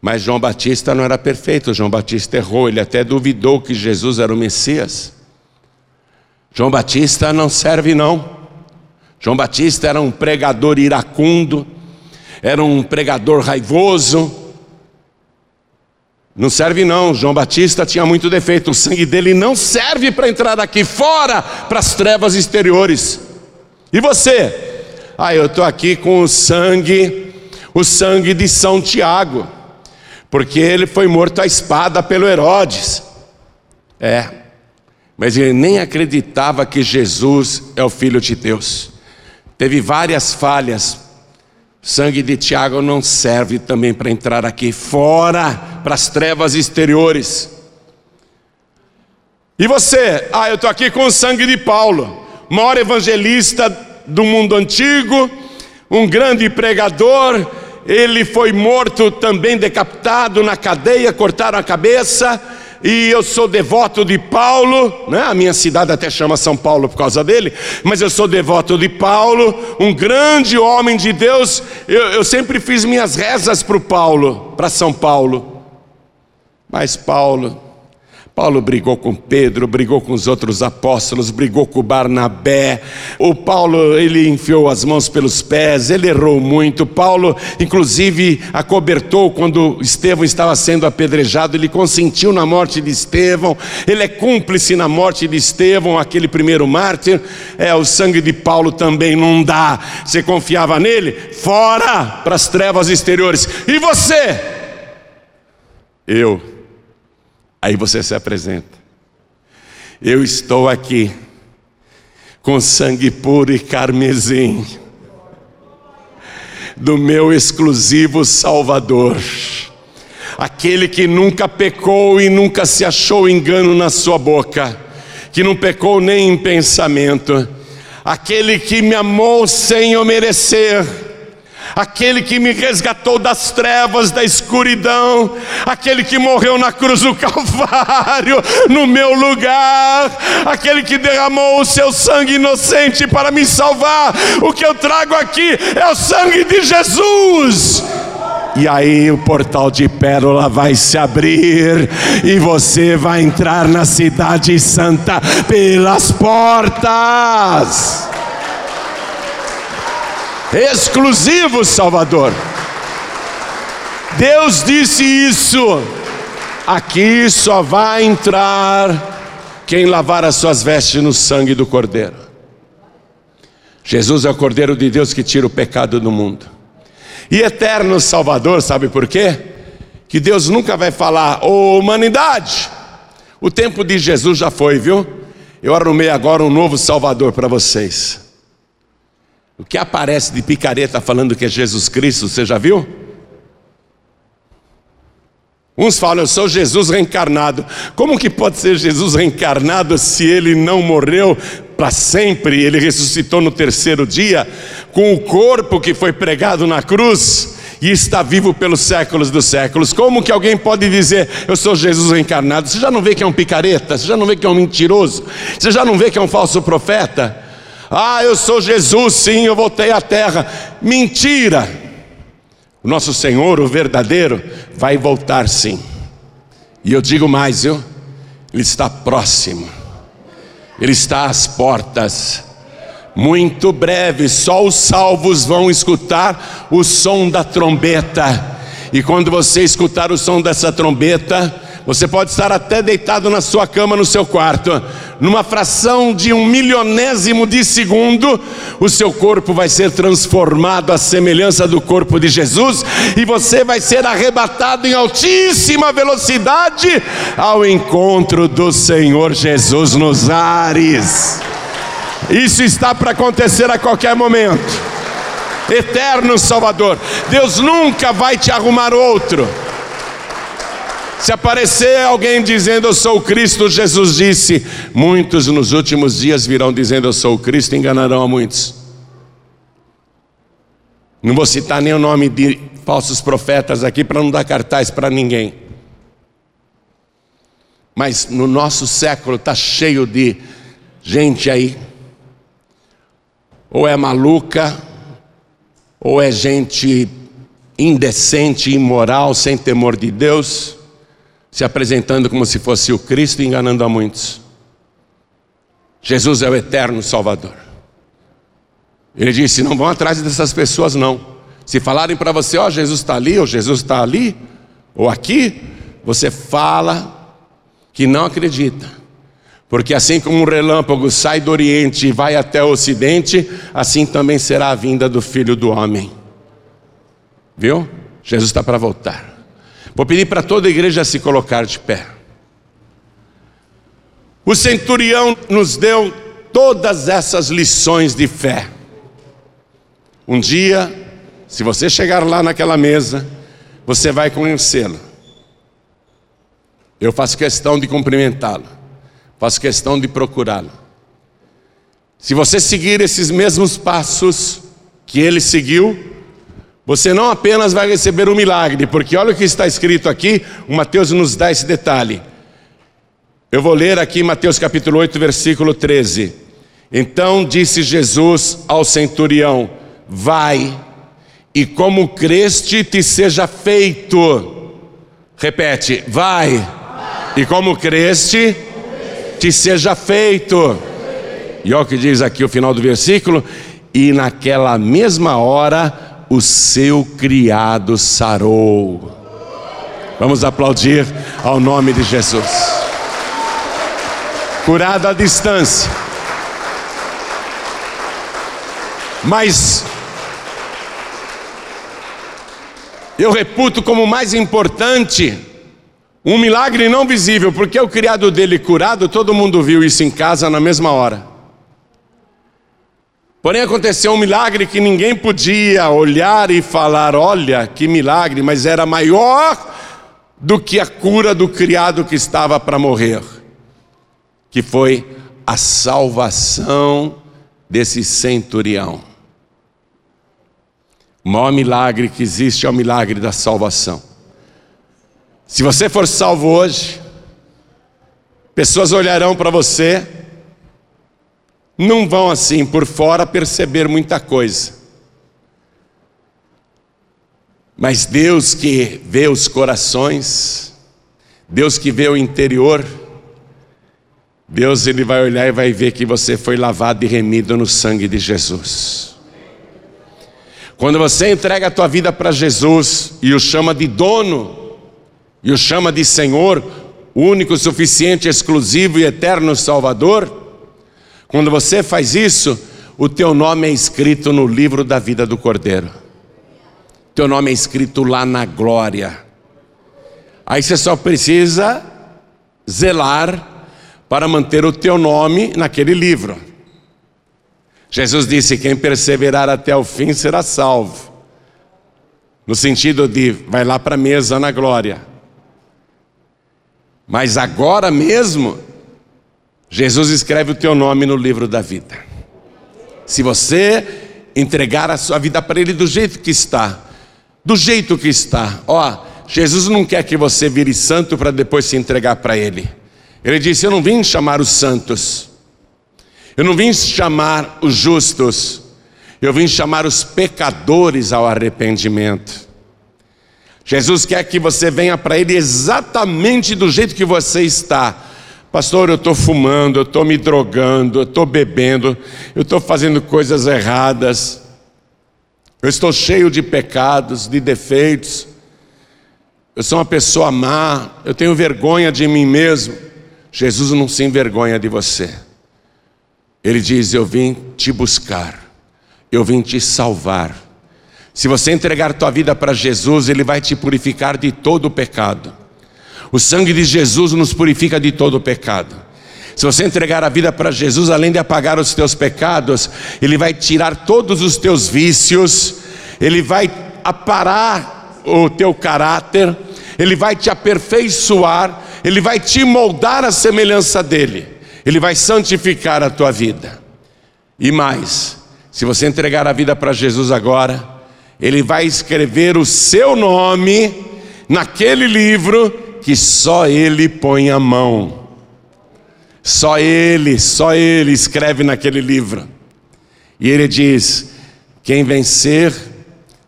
Mas João Batista não era perfeito, João Batista errou, ele até duvidou que Jesus era o Messias. João Batista não serve, não. João Batista era um pregador iracundo, era um pregador raivoso. Não serve não, João Batista tinha muito defeito, o sangue dele não serve para entrar aqui fora, para as trevas exteriores. E você? Ah, eu estou aqui com o sangue, o sangue de São Tiago, porque ele foi morto à espada pelo Herodes. É, mas ele nem acreditava que Jesus é o Filho de Deus teve várias falhas. Sangue de Tiago não serve também para entrar aqui fora, para as trevas exteriores. E você? Ah, eu estou aqui com o sangue de Paulo, maior evangelista do mundo antigo, um grande pregador. Ele foi morto também decapitado na cadeia, cortaram a cabeça e eu sou devoto de Paulo, né? a minha cidade até chama São Paulo por causa dele, mas eu sou devoto de Paulo, um grande homem de Deus. Eu, eu sempre fiz minhas rezas para Paulo, para São Paulo. Mas Paulo Paulo brigou com Pedro, brigou com os outros apóstolos, brigou com Barnabé. O Paulo, ele enfiou as mãos pelos pés, ele errou muito. Paulo, inclusive, acobertou quando Estevão estava sendo apedrejado, ele consentiu na morte de Estevão. Ele é cúmplice na morte de Estevão, aquele primeiro mártir. É, o sangue de Paulo também não dá. Você confiava nele? Fora para as trevas exteriores. E você? Eu Aí você se apresenta. Eu estou aqui com sangue puro e carmesim do meu exclusivo Salvador. Aquele que nunca pecou e nunca se achou engano na sua boca, que não pecou nem em pensamento, aquele que me amou sem eu merecer aquele que me resgatou das trevas, da escuridão, aquele que morreu na cruz do Calvário, no meu lugar, aquele que derramou o seu sangue inocente para me salvar. O que eu trago aqui é o sangue de Jesus. E aí o portal de pérola vai se abrir e você vai entrar na cidade santa pelas portas exclusivo Salvador. Deus disse isso. Aqui só vai entrar quem lavar as suas vestes no sangue do Cordeiro. Jesus é o Cordeiro de Deus que tira o pecado do mundo. E eterno Salvador, sabe por quê? Que Deus nunca vai falar, ô oh, humanidade, o tempo de Jesus já foi, viu? Eu arrumei agora um novo Salvador para vocês. O que aparece de picareta falando que é Jesus Cristo, você já viu? Uns falam, eu sou Jesus reencarnado. Como que pode ser Jesus reencarnado se ele não morreu para sempre? Ele ressuscitou no terceiro dia, com o corpo que foi pregado na cruz e está vivo pelos séculos dos séculos. Como que alguém pode dizer, eu sou Jesus reencarnado? Você já não vê que é um picareta? Você já não vê que é um mentiroso? Você já não vê que é um falso profeta? Ah, eu sou Jesus, sim, eu voltei à terra. Mentira! O nosso Senhor, o verdadeiro, vai voltar sim. E eu digo mais, viu? Ele está próximo, ele está às portas. Muito breve, só os salvos vão escutar o som da trombeta. E quando você escutar o som dessa trombeta, você pode estar até deitado na sua cama, no seu quarto. Numa fração de um milionésimo de segundo, o seu corpo vai ser transformado à semelhança do corpo de Jesus e você vai ser arrebatado em altíssima velocidade ao encontro do Senhor Jesus nos ares. Isso está para acontecer a qualquer momento. Eterno Salvador. Deus nunca vai te arrumar outro. Se aparecer alguém dizendo eu sou o Cristo, Jesus disse: Muitos nos últimos dias virão dizendo eu sou o Cristo, enganarão a muitos. Não vou citar nem o nome de falsos profetas aqui para não dar cartaz para ninguém. Mas no nosso século está cheio de gente aí, ou é maluca, ou é gente indecente, imoral, sem temor de Deus, se apresentando como se fosse o Cristo e enganando a muitos. Jesus é o eterno Salvador. Ele disse: não vão atrás dessas pessoas, não. Se falarem para você, ó, oh, Jesus está ali, ou Jesus está ali, ou aqui, você fala que não acredita. Porque assim como um relâmpago sai do Oriente e vai até o Ocidente, assim também será a vinda do Filho do Homem. Viu? Jesus está para voltar. Vou pedir para toda a igreja se colocar de pé. O centurião nos deu todas essas lições de fé. Um dia, se você chegar lá naquela mesa, você vai conhecê-lo. Eu faço questão de cumprimentá-lo, faço questão de procurá-lo. Se você seguir esses mesmos passos que ele seguiu, você não apenas vai receber um milagre, porque olha o que está escrito aqui, o Mateus nos dá esse detalhe. Eu vou ler aqui Mateus capítulo 8, versículo 13. Então disse Jesus ao centurião: Vai, e como creste te seja feito. Repete, vai, e como creste te seja feito. E olha o que diz aqui o final do versículo: E naquela mesma hora o seu criado sarou. Vamos aplaudir ao nome de Jesus. Curado à distância. Mas eu reputo como mais importante um milagre não visível, porque o criado dele curado, todo mundo viu isso em casa na mesma hora. Porém, aconteceu um milagre que ninguém podia olhar e falar: olha que milagre, mas era maior do que a cura do criado que estava para morrer, que foi a salvação desse centurião. O maior milagre que existe é o milagre da salvação. Se você for salvo hoje, pessoas olharão para você não vão assim por fora perceber muita coisa. Mas Deus que vê os corações, Deus que vê o interior, Deus ele vai olhar e vai ver que você foi lavado e remido no sangue de Jesus. Quando você entrega a tua vida para Jesus e o chama de dono, e o chama de Senhor, único, suficiente, exclusivo e eterno Salvador, quando você faz isso, o teu nome é escrito no livro da vida do Cordeiro. Teu nome é escrito lá na glória. Aí você só precisa zelar para manter o teu nome naquele livro. Jesus disse: quem perseverar até o fim será salvo. No sentido de vai lá para a mesa na glória. Mas agora mesmo Jesus escreve o teu nome no livro da vida. Se você entregar a sua vida para Ele do jeito que está, do jeito que está, ó, Jesus não quer que você vire santo para depois se entregar para Ele. Ele disse: Eu não vim chamar os santos, eu não vim chamar os justos, eu vim chamar os pecadores ao arrependimento. Jesus quer que você venha para Ele exatamente do jeito que você está Pastor, eu estou fumando, eu estou me drogando, eu estou bebendo, eu estou fazendo coisas erradas, eu estou cheio de pecados, de defeitos, eu sou uma pessoa má, eu tenho vergonha de mim mesmo. Jesus não se envergonha de você. Ele diz: Eu vim te buscar, eu vim te salvar. Se você entregar tua vida para Jesus, Ele vai te purificar de todo o pecado. O sangue de Jesus nos purifica de todo o pecado. Se você entregar a vida para Jesus, além de apagar os teus pecados, Ele vai tirar todos os teus vícios, Ele vai aparar o teu caráter, Ele vai te aperfeiçoar, Ele vai te moldar a semelhança dEle, Ele vai santificar a tua vida. E mais, se você entregar a vida para Jesus agora, Ele vai escrever o seu nome naquele livro que só Ele põe a mão. Só Ele, só Ele escreve naquele livro. E Ele diz: quem vencer,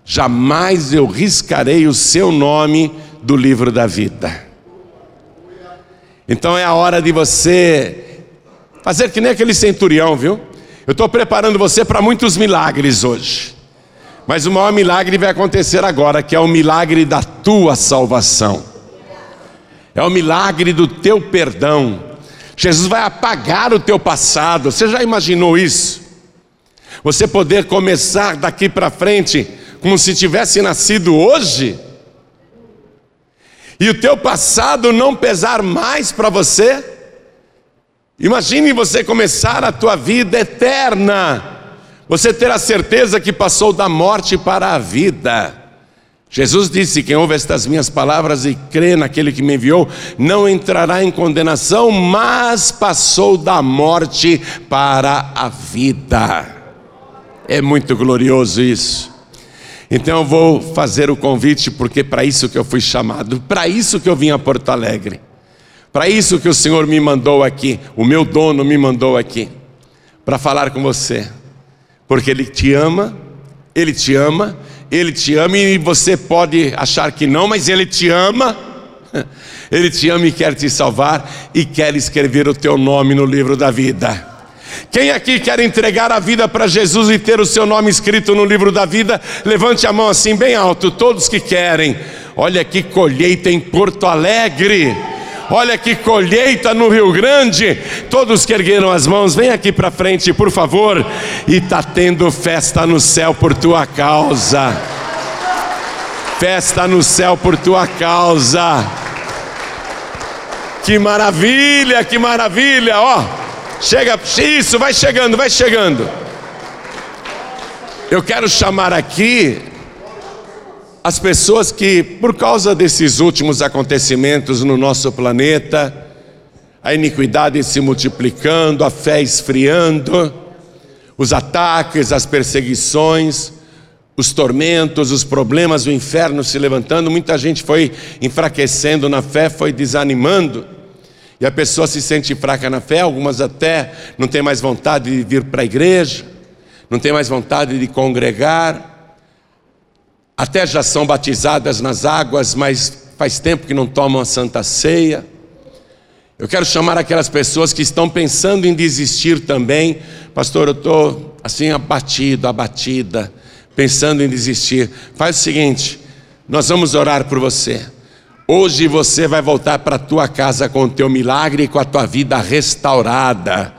jamais eu riscarei o seu nome do livro da vida. Então é a hora de você fazer que nem aquele centurião, viu? Eu estou preparando você para muitos milagres hoje. Mas o maior milagre vai acontecer agora, que é o milagre da tua salvação. É o milagre do teu perdão. Jesus vai apagar o teu passado. Você já imaginou isso? Você poder começar daqui para frente como se tivesse nascido hoje? E o teu passado não pesar mais para você? Imagine você começar a tua vida eterna. Você ter a certeza que passou da morte para a vida. Jesus disse: Quem ouve estas minhas palavras e crê naquele que me enviou, não entrará em condenação, mas passou da morte para a vida. É muito glorioso isso. Então eu vou fazer o convite, porque para isso que eu fui chamado, para isso que eu vim a Porto Alegre, para isso que o Senhor me mandou aqui, o meu dono me mandou aqui, para falar com você, porque Ele te ama, Ele te ama ele te ama e você pode achar que não, mas Ele te ama. Ele te ama e quer te salvar e quer escrever o teu nome no livro da vida. Quem aqui quer entregar a vida para Jesus e ter o seu nome escrito no livro da vida? Levante a mão assim, bem alto, todos que querem. Olha que colheita em Porto Alegre. Olha que colheita no Rio Grande. Todos que ergueram as mãos, vem aqui para frente, por favor. E está tendo festa no céu por tua causa. Festa no céu por tua causa. Que maravilha, que maravilha, ó. Chega, isso, vai chegando, vai chegando. Eu quero chamar aqui as pessoas que, por causa desses últimos acontecimentos no nosso planeta, a iniquidade se multiplicando, a fé esfriando, os ataques, as perseguições, os tormentos, os problemas, o inferno se levantando, muita gente foi enfraquecendo na fé, foi desanimando, e a pessoa se sente fraca na fé, algumas até não tem mais vontade de vir para a igreja, não tem mais vontade de congregar, até já são batizadas nas águas, mas faz tempo que não tomam a santa ceia. Eu quero chamar aquelas pessoas que estão pensando em desistir também. Pastor, eu estou assim abatido, abatida, pensando em desistir. Faz o seguinte: nós vamos orar por você. Hoje você vai voltar para a tua casa com o teu milagre e com a tua vida restaurada.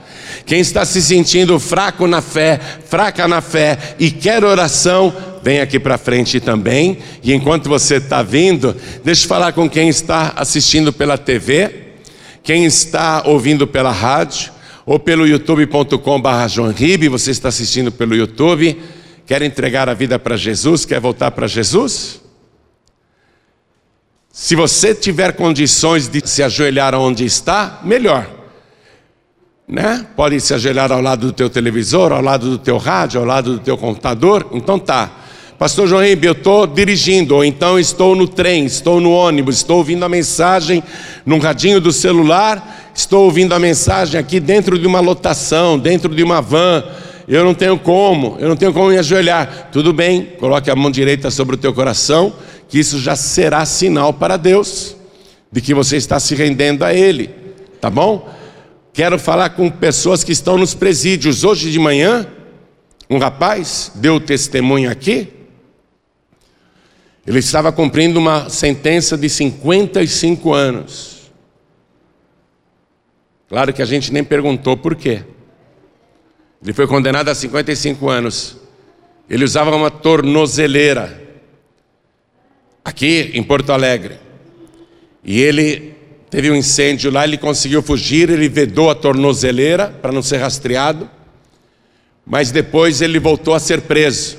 Quem está se sentindo fraco na fé, fraca na fé e quer oração, vem aqui para frente também. E enquanto você está vindo, deixa eu falar com quem está assistindo pela TV, quem está ouvindo pela rádio ou pelo youtube.com.br Ribe, você está assistindo pelo YouTube, quer entregar a vida para Jesus, quer voltar para Jesus? Se você tiver condições de se ajoelhar onde está, melhor né? Pode se ajoelhar ao lado do teu televisor, ao lado do teu rádio, ao lado do teu computador. Então tá. Pastor João Ribe, eu estou dirigindo, ou então estou no trem, estou no ônibus, estou ouvindo a mensagem no radinho do celular, estou ouvindo a mensagem aqui dentro de uma lotação, dentro de uma van. Eu não tenho como, eu não tenho como me ajoelhar. Tudo bem, coloque a mão direita sobre o teu coração, que isso já será sinal para Deus de que você está se rendendo a Ele, tá bom? Quero falar com pessoas que estão nos presídios. Hoje de manhã, um rapaz deu testemunho aqui. Ele estava cumprindo uma sentença de 55 anos. Claro que a gente nem perguntou por quê. Ele foi condenado a 55 anos. Ele usava uma tornozeleira aqui em Porto Alegre. E ele Teve um incêndio lá, ele conseguiu fugir, ele vedou a tornozeleira para não ser rastreado, mas depois ele voltou a ser preso.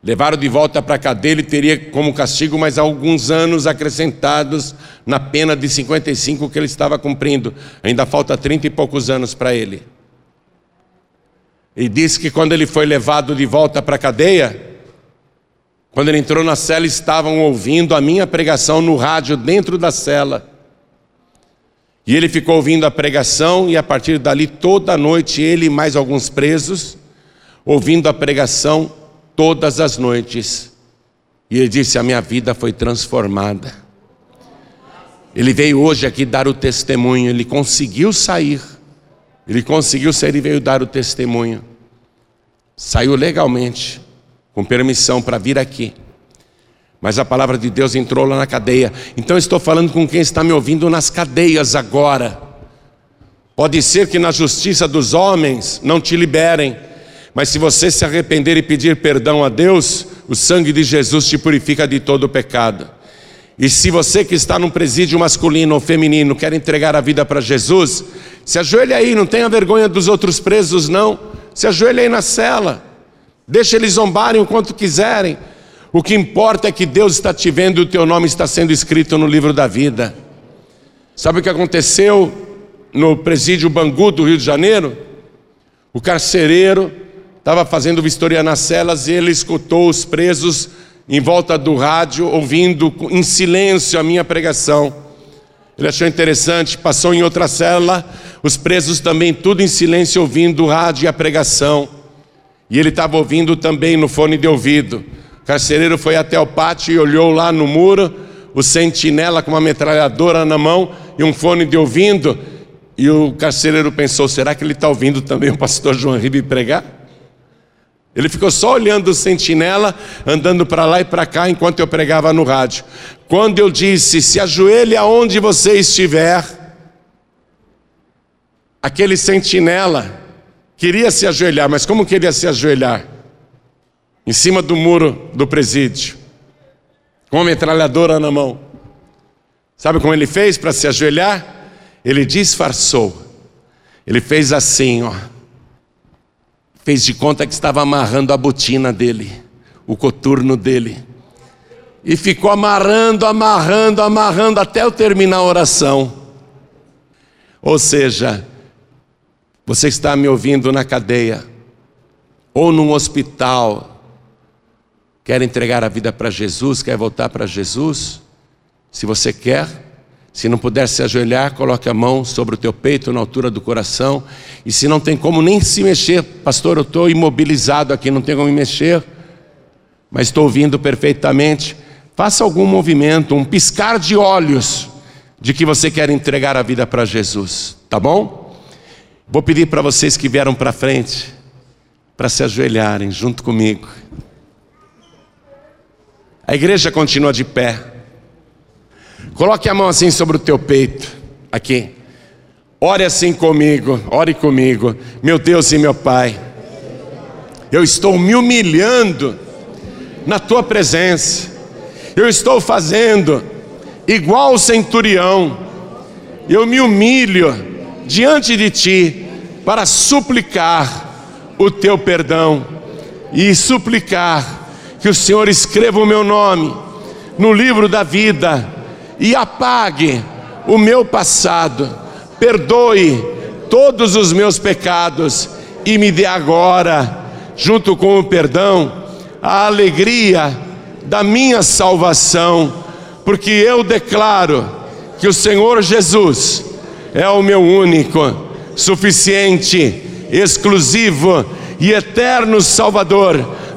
Levaram de volta para a cadeia, ele teria como castigo mais alguns anos acrescentados na pena de 55 que ele estava cumprindo. Ainda falta 30 e poucos anos para ele. E disse que quando ele foi levado de volta para a cadeia, quando ele entrou na cela, estavam ouvindo a minha pregação no rádio dentro da cela. E ele ficou ouvindo a pregação, e a partir dali, toda noite, ele e mais alguns presos, ouvindo a pregação todas as noites. E ele disse: A minha vida foi transformada. Ele veio hoje aqui dar o testemunho, ele conseguiu sair. Ele conseguiu sair e veio dar o testemunho. Saiu legalmente, com permissão para vir aqui. Mas a palavra de Deus entrou lá na cadeia. Então estou falando com quem está me ouvindo nas cadeias agora. Pode ser que na justiça dos homens não te liberem, mas se você se arrepender e pedir perdão a Deus, o sangue de Jesus te purifica de todo o pecado. E se você que está num presídio masculino ou feminino quer entregar a vida para Jesus, se ajoelhe aí, não tenha vergonha dos outros presos, não. Se ajoelhe aí na cela. Deixa eles zombarem o quanto quiserem. O que importa é que Deus está te vendo e o teu nome está sendo escrito no livro da vida. Sabe o que aconteceu no presídio Bangu do Rio de Janeiro? O carcereiro estava fazendo vistoria nas celas e ele escutou os presos em volta do rádio, ouvindo em silêncio a minha pregação. Ele achou interessante, passou em outra cela, os presos também, tudo em silêncio, ouvindo o rádio e a pregação. E ele estava ouvindo também no fone de ouvido. Carcereiro foi até o pátio e olhou lá no muro, o sentinela com uma metralhadora na mão e um fone de ouvido. E o carcereiro pensou: será que ele está ouvindo também o pastor João Ribe pregar? Ele ficou só olhando o sentinela, andando para lá e para cá enquanto eu pregava no rádio. Quando eu disse: Se ajoelhe aonde você estiver, aquele sentinela queria se ajoelhar, mas como queria se ajoelhar? Em cima do muro do presídio, com a metralhadora na mão. Sabe como ele fez para se ajoelhar? Ele disfarçou. Ele fez assim, ó fez de conta que estava amarrando a botina dele, o coturno dele. E ficou amarrando, amarrando, amarrando até eu terminar a oração. Ou seja, você está me ouvindo na cadeia, ou num hospital, quer entregar a vida para Jesus, quer voltar para Jesus? Se você quer, se não puder se ajoelhar, coloque a mão sobre o teu peito, na altura do coração. E se não tem como nem se mexer, pastor, eu estou imobilizado aqui, não tenho como me mexer, mas estou ouvindo perfeitamente. Faça algum movimento, um piscar de olhos de que você quer entregar a vida para Jesus, tá bom? Vou pedir para vocês que vieram para frente, para se ajoelharem junto comigo. A igreja continua de pé. Coloque a mão assim sobre o teu peito, aqui. Ore assim comigo, ore comigo. Meu Deus e meu Pai, eu estou me humilhando na tua presença. Eu estou fazendo igual o centurião. Eu me humilho diante de ti para suplicar o teu perdão e suplicar que o Senhor escreva o meu nome no livro da vida e apague o meu passado, perdoe todos os meus pecados e me dê agora, junto com o perdão, a alegria da minha salvação, porque eu declaro que o Senhor Jesus é o meu único, suficiente, exclusivo e eterno Salvador